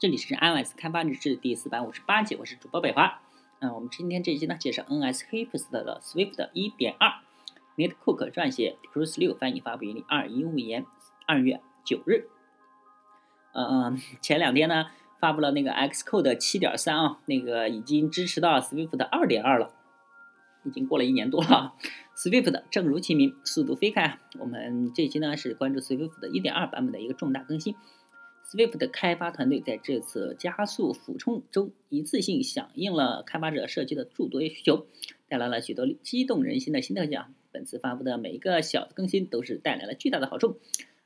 这里是 iOS 开发日志第四百五十八集，我是主播北华。嗯，我们今天这一期呢，介绍 NS Hipster 的 Swift 1.2，Nate Cook 撰写，Cruise 六翻译，发布于二一五年二月九日。嗯，前两天呢，发布了那个 Xcode 七点三啊，那个已经支持到 Swift 二点二了，已经过了一年多了。Swift 正如其名，速度飞快啊。我们这期呢是关注 Swift 的一点二版本的一个重大更新。Swift 的开发团队在这次加速俯冲中，一次性响应了开发者设计的诸多需求，带来了许多激动人心的新特性。本次发布的每一个小的更新都是带来了巨大的好处。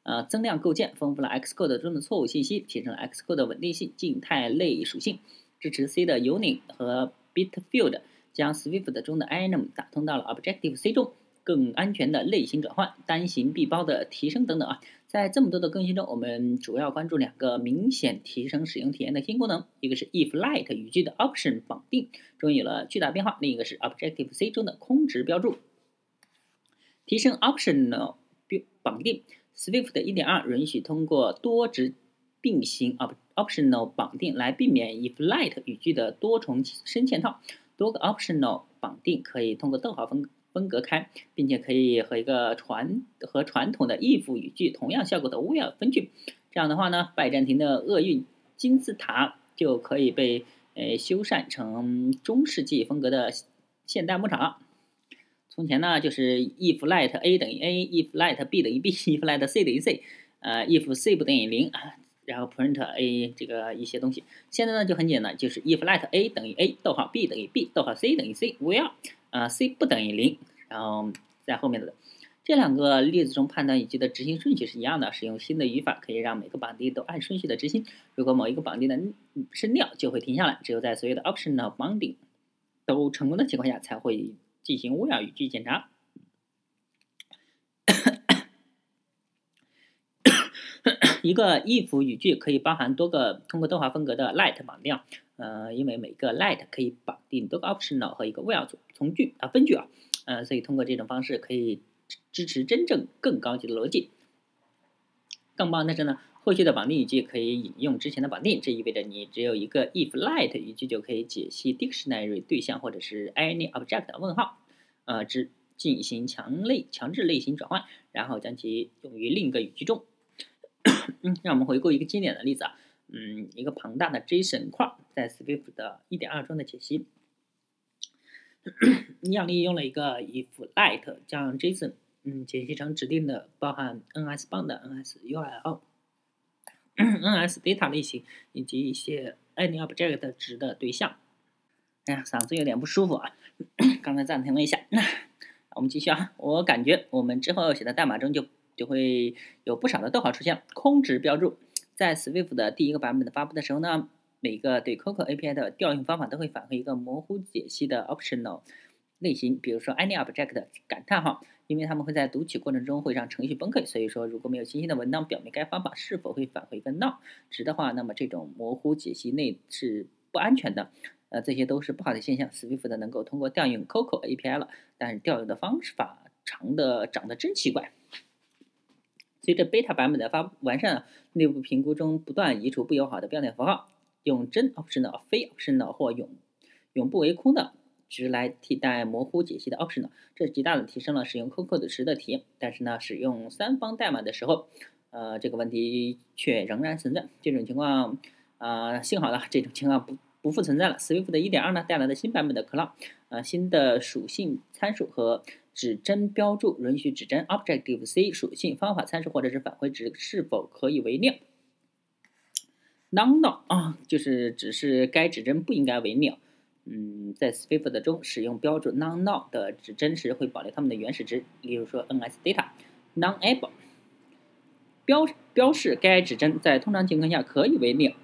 呃，增量构建，丰富了 Xcode 中的错误信息，提升了 Xcode 的稳定性、静态类属性，支持 C 的 Unit 和 Bitfield，将 Swift 中的 enum 打通到了 Objective C 中。更安全的类型转换、单行闭包的提升等等啊，在这么多的更新中，我们主要关注两个明显提升使用体验的新功能，一个是 if light 语句的 option 绑定终于有了巨大变化，另一个是 Objective C 中的空值标注。提升 optional 绑定，Swift 1.2允许通过多值并行 optional 绑定来避免 if light 语句的多重深嵌套。多个 optional 绑定可以通过逗号分。分隔开，并且可以和一个传和传统的 if 语句同样效果的 where 分句。这样的话呢，拜占庭的厄运金字塔就可以被呃修缮成中世纪风格的现代牧场。从前呢，就是 if let a 等于 a，if let b 等于 b，if let c 等于 c，呃，if c 不等于零啊，然后 print a 这个一些东西。现在呢就很简单，就是 if let a 等于 a，逗号 b 等于 b，逗号 c 等于 c，where。啊，c 不等于零，然后在后面的这两个例子中，判断语句的执行顺序是一样的。使用新的语法可以让每个绑定都按顺序的执行。如果某一个绑定的声调就会停下来，只有在所有的 optional 绑定都成功的情况下，才会进行 where 语句检查。一个 if 语句可以包含多个通过逗号分隔的 let 绑定。呃，因为每个 let 可以绑定多个 optional 和一个 while 组从句啊分句啊，呃，所以通过这种方式可以支持真正更高级的逻辑。更棒的是呢，后续的绑定语句可以引用之前的绑定，这意味着你只有一个 if let 语句就可以解析 dictionary 对象或者是 any object 问号，呃，之进行强类强制类型转换，然后将其用于另一个语句中。嗯，让我们回顾一个经典的例子啊。嗯，一个庞大的 JSON 块在 Swift 的1.2中的解析，一样利用了一个 if_lite 将 JSON 嗯解析成指定的包含 NS 棒的 NS URL、NS data 类型以及一些 AnyObject 值的对象。哎呀，嗓子有点不舒服啊，刚才暂停了一下，那我们继续啊。我感觉我们之后写的代码中就就会有不少的逗号出现，空值标注。在 Swift 的第一个版本的发布的时候呢，每个对 Coco API 的调用方法都会返回一个模糊解析的 optional 类型，比如说 AnyObject 感叹号，因为他们会在读取过程中会让程序崩溃，所以说如果没有清晰的文档表明该方法是否会返回一个 no 值的话，那么这种模糊解析内是不安全的。呃，这些都是不好的现象。Swift 能够通过调用 Coco API 了，但是调用的方法长的长得真奇怪。随着 beta 版本的发完善，内部评估中不断移除不友好的标点符号，用真 optional、非 optional 或永永不为空的值来替代模糊解析的 optional，这极大的提升了使用 Coco 时的体验。但是呢，使用三方代码的时候，呃，这个问题却仍然存在。这种情况，啊，幸好呢，这种情况不不复存在了。Swift 的1.2呢带来了新版本的 cloud，呃，新的属性参数和。指针标注允许指针 Objective C 属性方法参数或者是返回值是否可以为 nil。None 啊，就是指示该指针不应该为鸟。嗯，在 Swift 中使用标注 none 的指针时会保留它们的原始值，例如说 NS Data nonable 标标示该指针在通常情况下可以为 nil。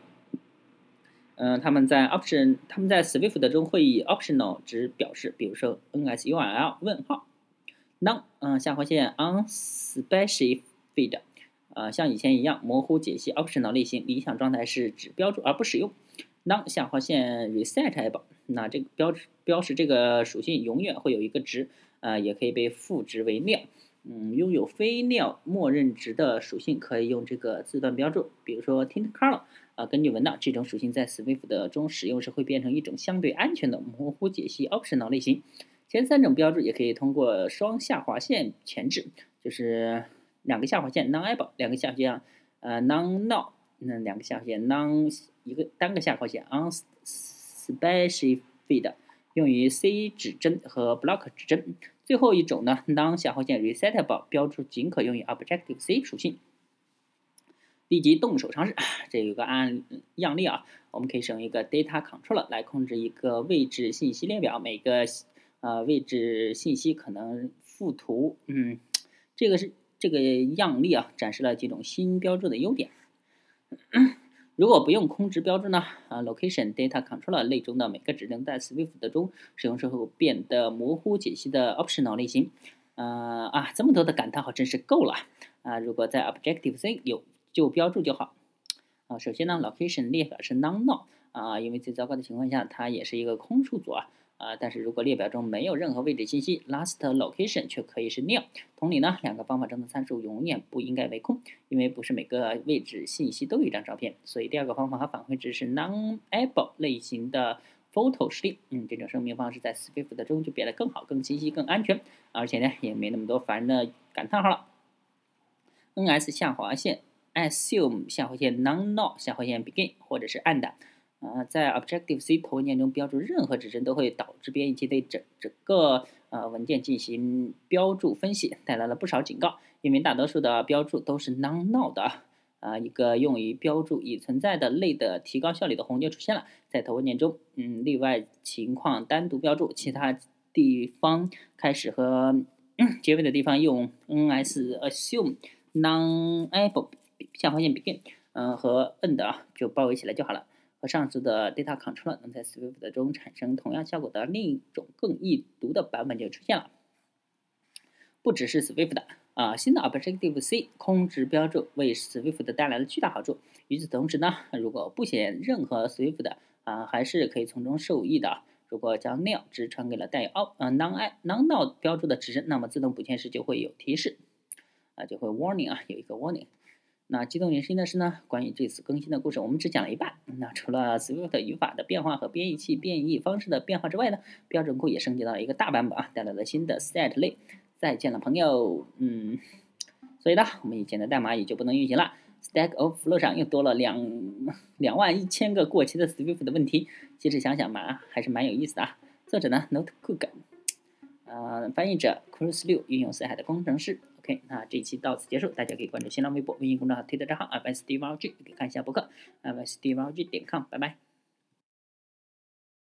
嗯，他们在 Option 他们在 Swift 中会以 Optional 值表示，比如说 NSURL 问号。non 嗯，下划线 unspecified，呃，像以前一样模糊解析 optional 类型，理想状态是指标注而不使用。non 下划线 resetable，那这个标志标识这个属性永远会有一个值，呃，也可以被赋值为 nil。嗯，拥有非 nil 默认值的属性可以用这个字段标注，比如说 tint color，啊，根据文档，这种属性在 Swift 中使用时会变成一种相对安全的模糊解析 optional 类型。前三种标注也可以通过双下划线前置，就是两个下划线 non-able，两个下划线呃 non-null，那两个下划线 non 一个单个下划线 unspecified，用于 C 指针和 block 指针。最后一种呢，non 下划线 resettable，标注仅可用于 Objective C 属性。立即动手尝试，这有个案样例啊，我们可以使用一个 data controller 来控制一个位置信息列表，每个呃位置信息可能附图，嗯，这个是这个样例啊，展示了几种新标注的优点。如果不用空值标注呢，啊，location data controller 类中的每个指令在 Swift 中使用之后变得模糊解析的 optional 类型，呃啊，这么多的感叹号真是够了啊！如果在 Objective C 有就标注就好啊。首先呢，location 列表是 none，啊，因为最糟糕的情况下，它也是一个空数组啊啊。但是如果列表中没有任何位置信息，last location 却可以是 nil。同理呢，两个方法中的参数永远不应该为空，因为不是每个位置信息都有一张照片。所以第二个方法和返回值是 non-able 类型的 photo 实例。嗯，这种声明方式在 Swift 中就变得更好、更清晰、更安全，而且呢，也没那么多烦的感叹号了。ns 下划线。assume 下划线 non-null 下划线 begin 或者是 and，呃，在 Objective C 头文件中标注任何指针都会导致编译器对整整个呃文件进行标注分析，带来了不少警告。因为大多数的标注都是 non-null 的，啊，一个用于标注已存在的类的提高效率的红就出现了。在头文件中，嗯，例外情况单独标注，其他地方开始和 结尾的地方用 ns assume non-able。下划线 begin，嗯，和 end 啊，就包围起来就好了。和上次的 data control 能在 Swift 中产生同样效果的另一种更易读的版本就出现了。不只是 Swift 的啊，新的 Objective C 空值标注为 Swift 带来了巨大好处。与此同时呢，如果不写任何 Swift 的啊，还是可以从中受益的。如果将 nil 值传给了带有 o 呃 non i non null 标注的指针，那么自动补签时就会有提示啊，就会 warning 啊，有一个 warning。那激动人心的是呢，关于这次更新的故事，我们只讲了一半。那除了 Swift 语法的变化和编译器变异方式的变化之外呢，标准库也升级到了一个大版本啊，带来了新的 set 类。再见了，朋友。嗯，所以呢，我们以前的代码也就不能运行了。Stack Overflow 上又多了两两万一千个过期的 Swift 的问题。其实想想嘛，还是蛮有意思的啊。作者呢，Notecook，呃，翻译者 Chris Liu，运用四海的工程师。OK，那这一期到此结束，大家可以关注新浪微博、微信公众号、推特账号 FSDVG，可以看一下博客 FSDVG 点 com，拜拜。